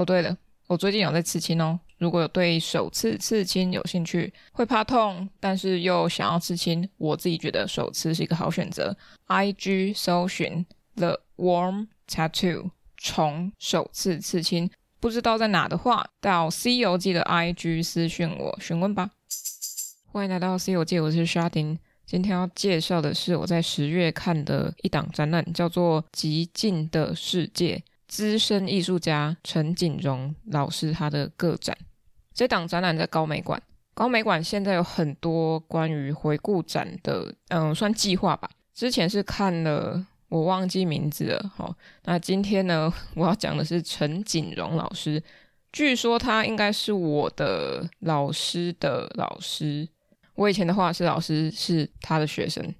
哦，对了，我最近有在刺青哦。如果有对手刺刺青有兴趣，会怕痛，但是又想要刺青，我自己觉得手刺是一个好选择。IG 搜寻 The Warm Tattoo 虫手刺刺青，不知道在哪的话，到 C 游记的 IG 私讯我询问吧。欢迎来到 C 游记，我是沙丁。今天要介绍的是我在十月看的一档展览，叫做《极尽的世界》，资深艺术家陈景荣老师他的个展。这档展览在高美馆，高美馆现在有很多关于回顾展的，嗯，算计划吧。之前是看了，我忘记名字了。好，那今天呢，我要讲的是陈景荣老师。据说他应该是我的老师的老师，我以前的画室老师是他的学生。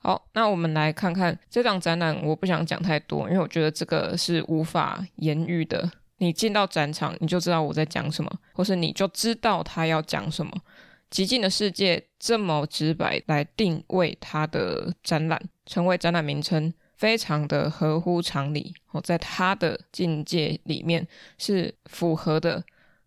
好，那我们来看看这档展览。我不想讲太多，因为我觉得这个是无法言喻的。你进到展场，你就知道我在讲什么，或是你就知道他要讲什么。极尽的世界这么直白来定位他的展览，成为展览名称，非常的合乎常理。哦，在他的境界里面是符合的。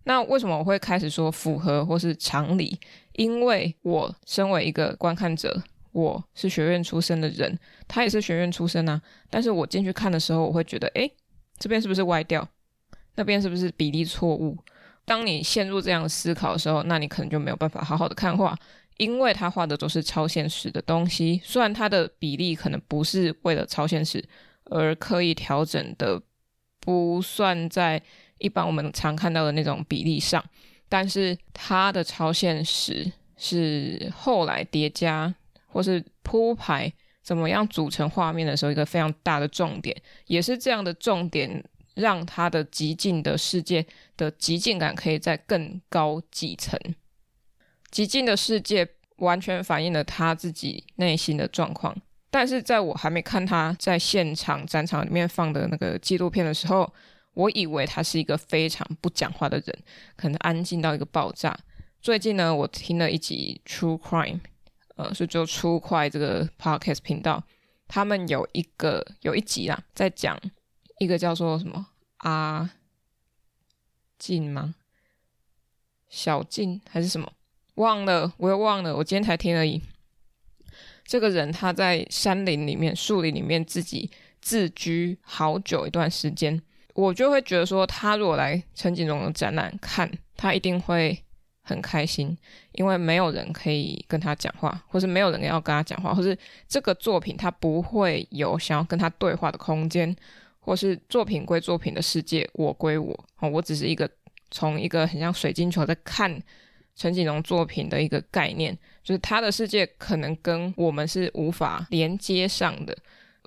那为什么我会开始说符合或是常理？因为我身为一个观看者，我是学院出身的人，他也是学院出身啊。但是我进去看的时候，我会觉得，诶，这边是不是歪掉？那边是不是比例错误？当你陷入这样思考的时候，那你可能就没有办法好好的看画，因为他画的都是超现实的东西。虽然它的比例可能不是为了超现实而刻意调整的，不算在一般我们常看到的那种比例上，但是它的超现实是后来叠加或是铺排怎么样组成画面的时候一个非常大的重点，也是这样的重点。让他的极尽的世界的极尽感可以在更高几层。极尽的世界完全反映了他自己内心的状况，但是在我还没看他在现场展场里面放的那个纪录片的时候，我以为他是一个非常不讲话的人，可能安静到一个爆炸。最近呢，我听了一集 True Crime，呃，是就出快这个 Podcast 频道，他们有一个有一集啦，在讲。一个叫做什么阿静吗？小静还是什么？忘了，我又忘了。我今天才听而已。这个人他在山林里面、树林里面自己自居好久一段时间，我就会觉得说，他如果来陈景荣的展览看，他一定会很开心，因为没有人可以跟他讲话，或是没有人要跟他讲话，或是这个作品他不会有想要跟他对话的空间。或是作品归作品的世界，我归我。哦，我只是一个从一个很像水晶球在看陈景荣作品的一个概念，就是他的世界可能跟我们是无法连接上的。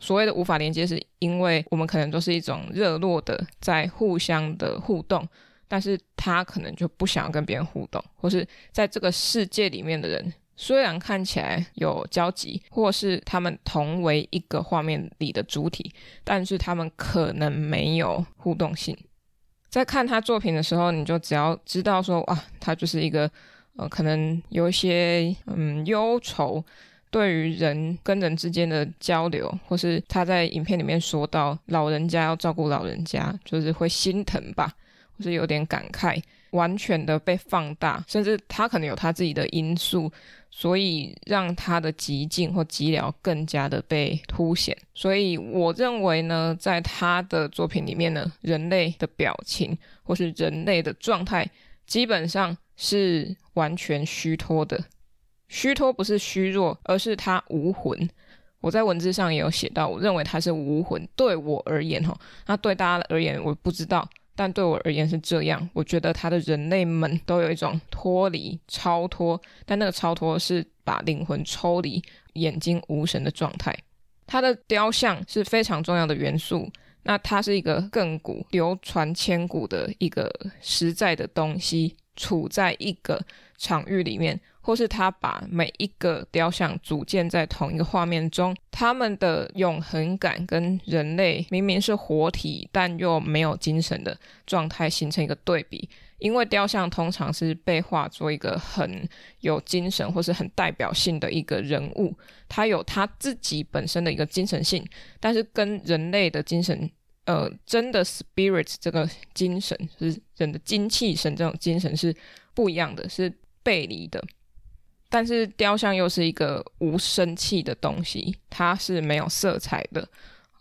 所谓的无法连接，是因为我们可能都是一种热络的在互相的互动，但是他可能就不想要跟别人互动，或是在这个世界里面的人。虽然看起来有交集，或是他们同为一个画面里的主体，但是他们可能没有互动性。在看他作品的时候，你就只要知道说，啊，他就是一个，呃，可能有一些，嗯，忧愁，对于人跟人之间的交流，或是他在影片里面说到老人家要照顾老人家，就是会心疼吧，或是有点感慨。完全的被放大，甚至他可能有他自己的因素，所以让他的极境或寂寥更加的被凸显。所以我认为呢，在他的作品里面呢，人类的表情或是人类的状态，基本上是完全虚脱的。虚脱不是虚弱，而是他无魂。我在文字上也有写到，我认为他是无魂。对我而言，哈，那对大家而言，我不知道。但对我而言是这样，我觉得他的人类们都有一种脱离、超脱，但那个超脱是把灵魂抽离、眼睛无神的状态。他的雕像是非常重要的元素，那它是一个亘古、流传千古的一个实在的东西，处在一个场域里面。或是他把每一个雕像组建在同一个画面中，他们的永恒感跟人类明明是活体但又没有精神的状态形成一个对比。因为雕像通常是被画作一个很有精神或是很代表性的一个人物，他有他自己本身的一个精神性，但是跟人类的精神呃，真的 spirit 这个精神，是人的精气神这种精神是不一样的，是背离的。但是雕像又是一个无生气的东西，它是没有色彩的。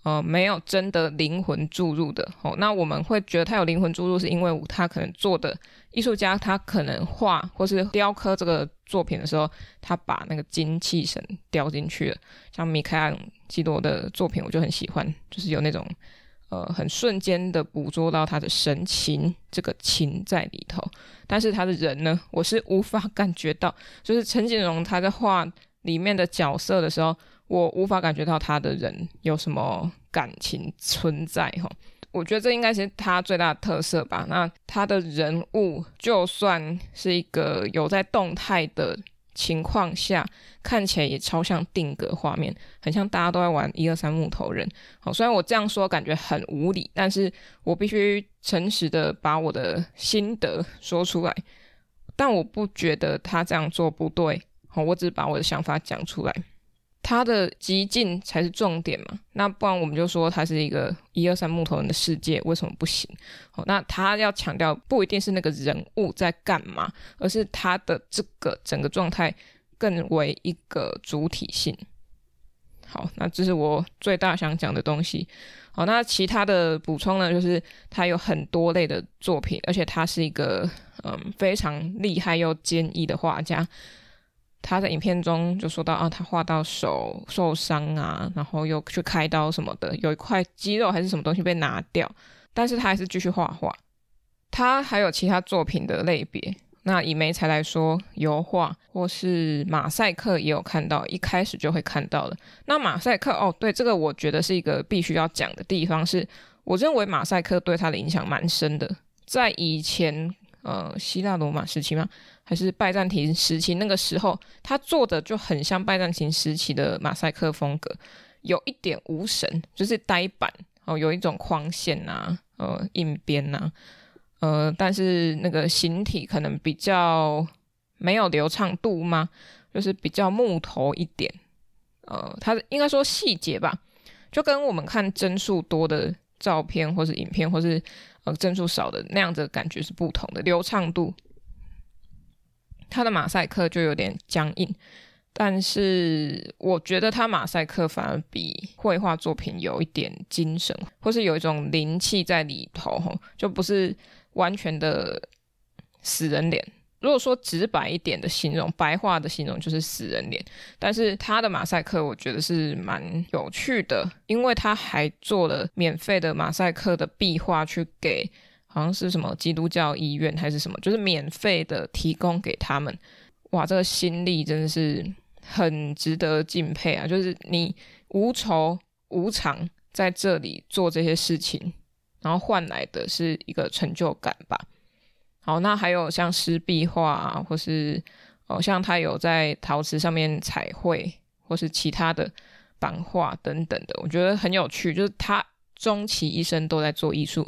呃，没有真的灵魂注入的哦。那我们会觉得他有灵魂注入，是因为他可能做的艺术家，他可能画或是雕刻这个作品的时候，他把那个精气神雕进去了。像米开朗基罗的作品，我就很喜欢，就是有那种呃很瞬间的捕捉到他的神情，这个情在里头。但是他的人呢，我是无法感觉到，就是陈景荣他在画里面的角色的时候。我无法感觉到他的人有什么感情存在哈，我觉得这应该是他最大的特色吧。那他的人物就算是一个有在动态的情况下，看起来也超像定格画面，很像大家都在玩一二三木头人。好，虽然我这样说感觉很无理，但是我必须诚实的把我的心得说出来。但我不觉得他这样做不对，好，我只是把我的想法讲出来。他的极尽才是重点嘛，那不然我们就说他是一个一二三木头人的世界，为什么不行？好，那他要强调不一定是那个人物在干嘛，而是他的这个整个状态更为一个主体性。好，那这是我最大想讲的东西。好，那其他的补充呢，就是他有很多类的作品，而且他是一个嗯非常厉害又坚毅的画家。他在影片中就说到啊，他画到手受伤啊，然后又去开刀什么的，有一块肌肉还是什么东西被拿掉，但是他还是继续画画。他还有其他作品的类别，那以媒材来说，油画或是马赛克也有看到，一开始就会看到了。那马赛克哦，对，这个我觉得是一个必须要讲的地方是，我认为马赛克对他的影响蛮深的，在以前。呃，希腊罗马时期吗？还是拜占庭时期？那个时候他做的就很像拜占庭时期的马赛克风格，有一点无神，就是呆板哦，有一种框线呐，呃，硬边呐，呃，但是那个形体可能比较没有流畅度吗？就是比较木头一点，呃，它应该说细节吧，就跟我们看帧数多的照片或是影片或是。呃，帧数少的那样子的感觉是不同的，流畅度，他的马赛克就有点僵硬，但是我觉得他马赛克反而比绘画作品有一点精神，或是有一种灵气在里头，就不是完全的死人脸。如果说直白一点的形容，白话的形容就是死人脸。但是他的马赛克，我觉得是蛮有趣的，因为他还做了免费的马赛克的壁画，去给好像是什么基督教医院还是什么，就是免费的提供给他们。哇，这个心力真的是很值得敬佩啊！就是你无酬无偿在这里做这些事情，然后换来的是一个成就感吧。好，那还有像湿壁画啊，或是哦，像他有在陶瓷上面彩绘，或是其他的版画等等的，我觉得很有趣。就是他终其一生都在做艺术，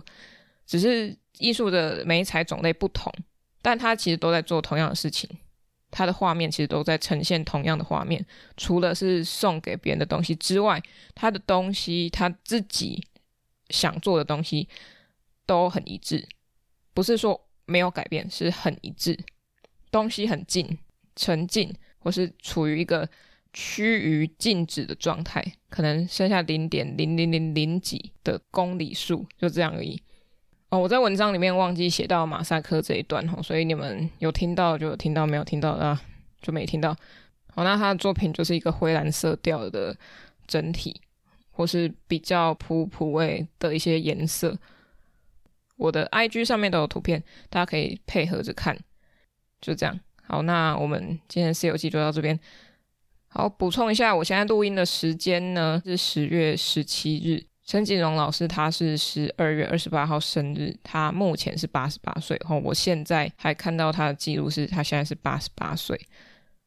只是艺术的媒材种类不同，但它其实都在做同样的事情。它的画面其实都在呈现同样的画面，除了是送给别人的东西之外，他的东西他自己想做的东西都很一致，不是说。没有改变，是很一致，东西很近、沉静，或是处于一个趋于静止的状态，可能剩下零点零零零零几的公里数，就这样而已。哦，我在文章里面忘记写到马赛克这一段哦，所以你们有听到就有听到，没有听到啊就没听到。好，那他的作品就是一个灰蓝色调的整体，或是比较普普味的一些颜色。我的 IG 上面都有图片，大家可以配合着看，就这样。好，那我们今天的《C 游记》就到这边。好，补充一下，我现在录音的时间呢是十月十七日。陈景荣老师他是十二月二十八号生日，他目前是八十八岁。哦，我现在还看到他的记录是，他现在是八十八岁。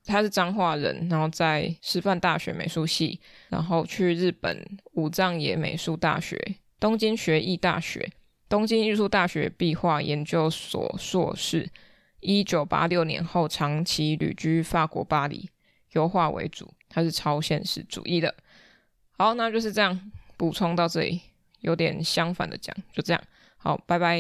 他是彰化人，然后在师范大学美术系，然后去日本武藏野美术大学、东京学艺大学。东京艺术大学壁画研究所硕士，一九八六年后长期旅居法国巴黎，油画为主，他是超现实主义的。好，那就是这样补充到这里。有点相反的讲，就这样。好，拜拜，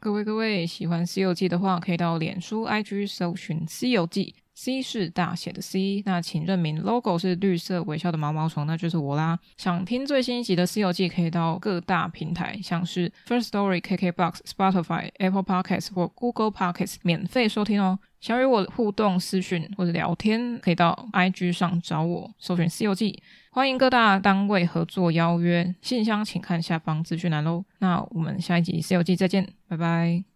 各位各位，喜欢《西游记》的话，可以到脸书、IG 搜寻《西游记》，C 是大写的 C，那请认明 logo 是绿色微笑的毛毛虫，那就是我啦。想听最新一集的《西游记》，可以到各大平台，像是 First Story、KKBox、Spotify、Apple Podcasts 或 Google Podcasts 免费收听哦。想与我互动私讯或者聊天，可以到 IG 上找我，搜寻《西游记》。欢迎各大单位合作邀约，信箱请看下方资讯栏喽。那我们下一集《C 游记》再见，拜拜。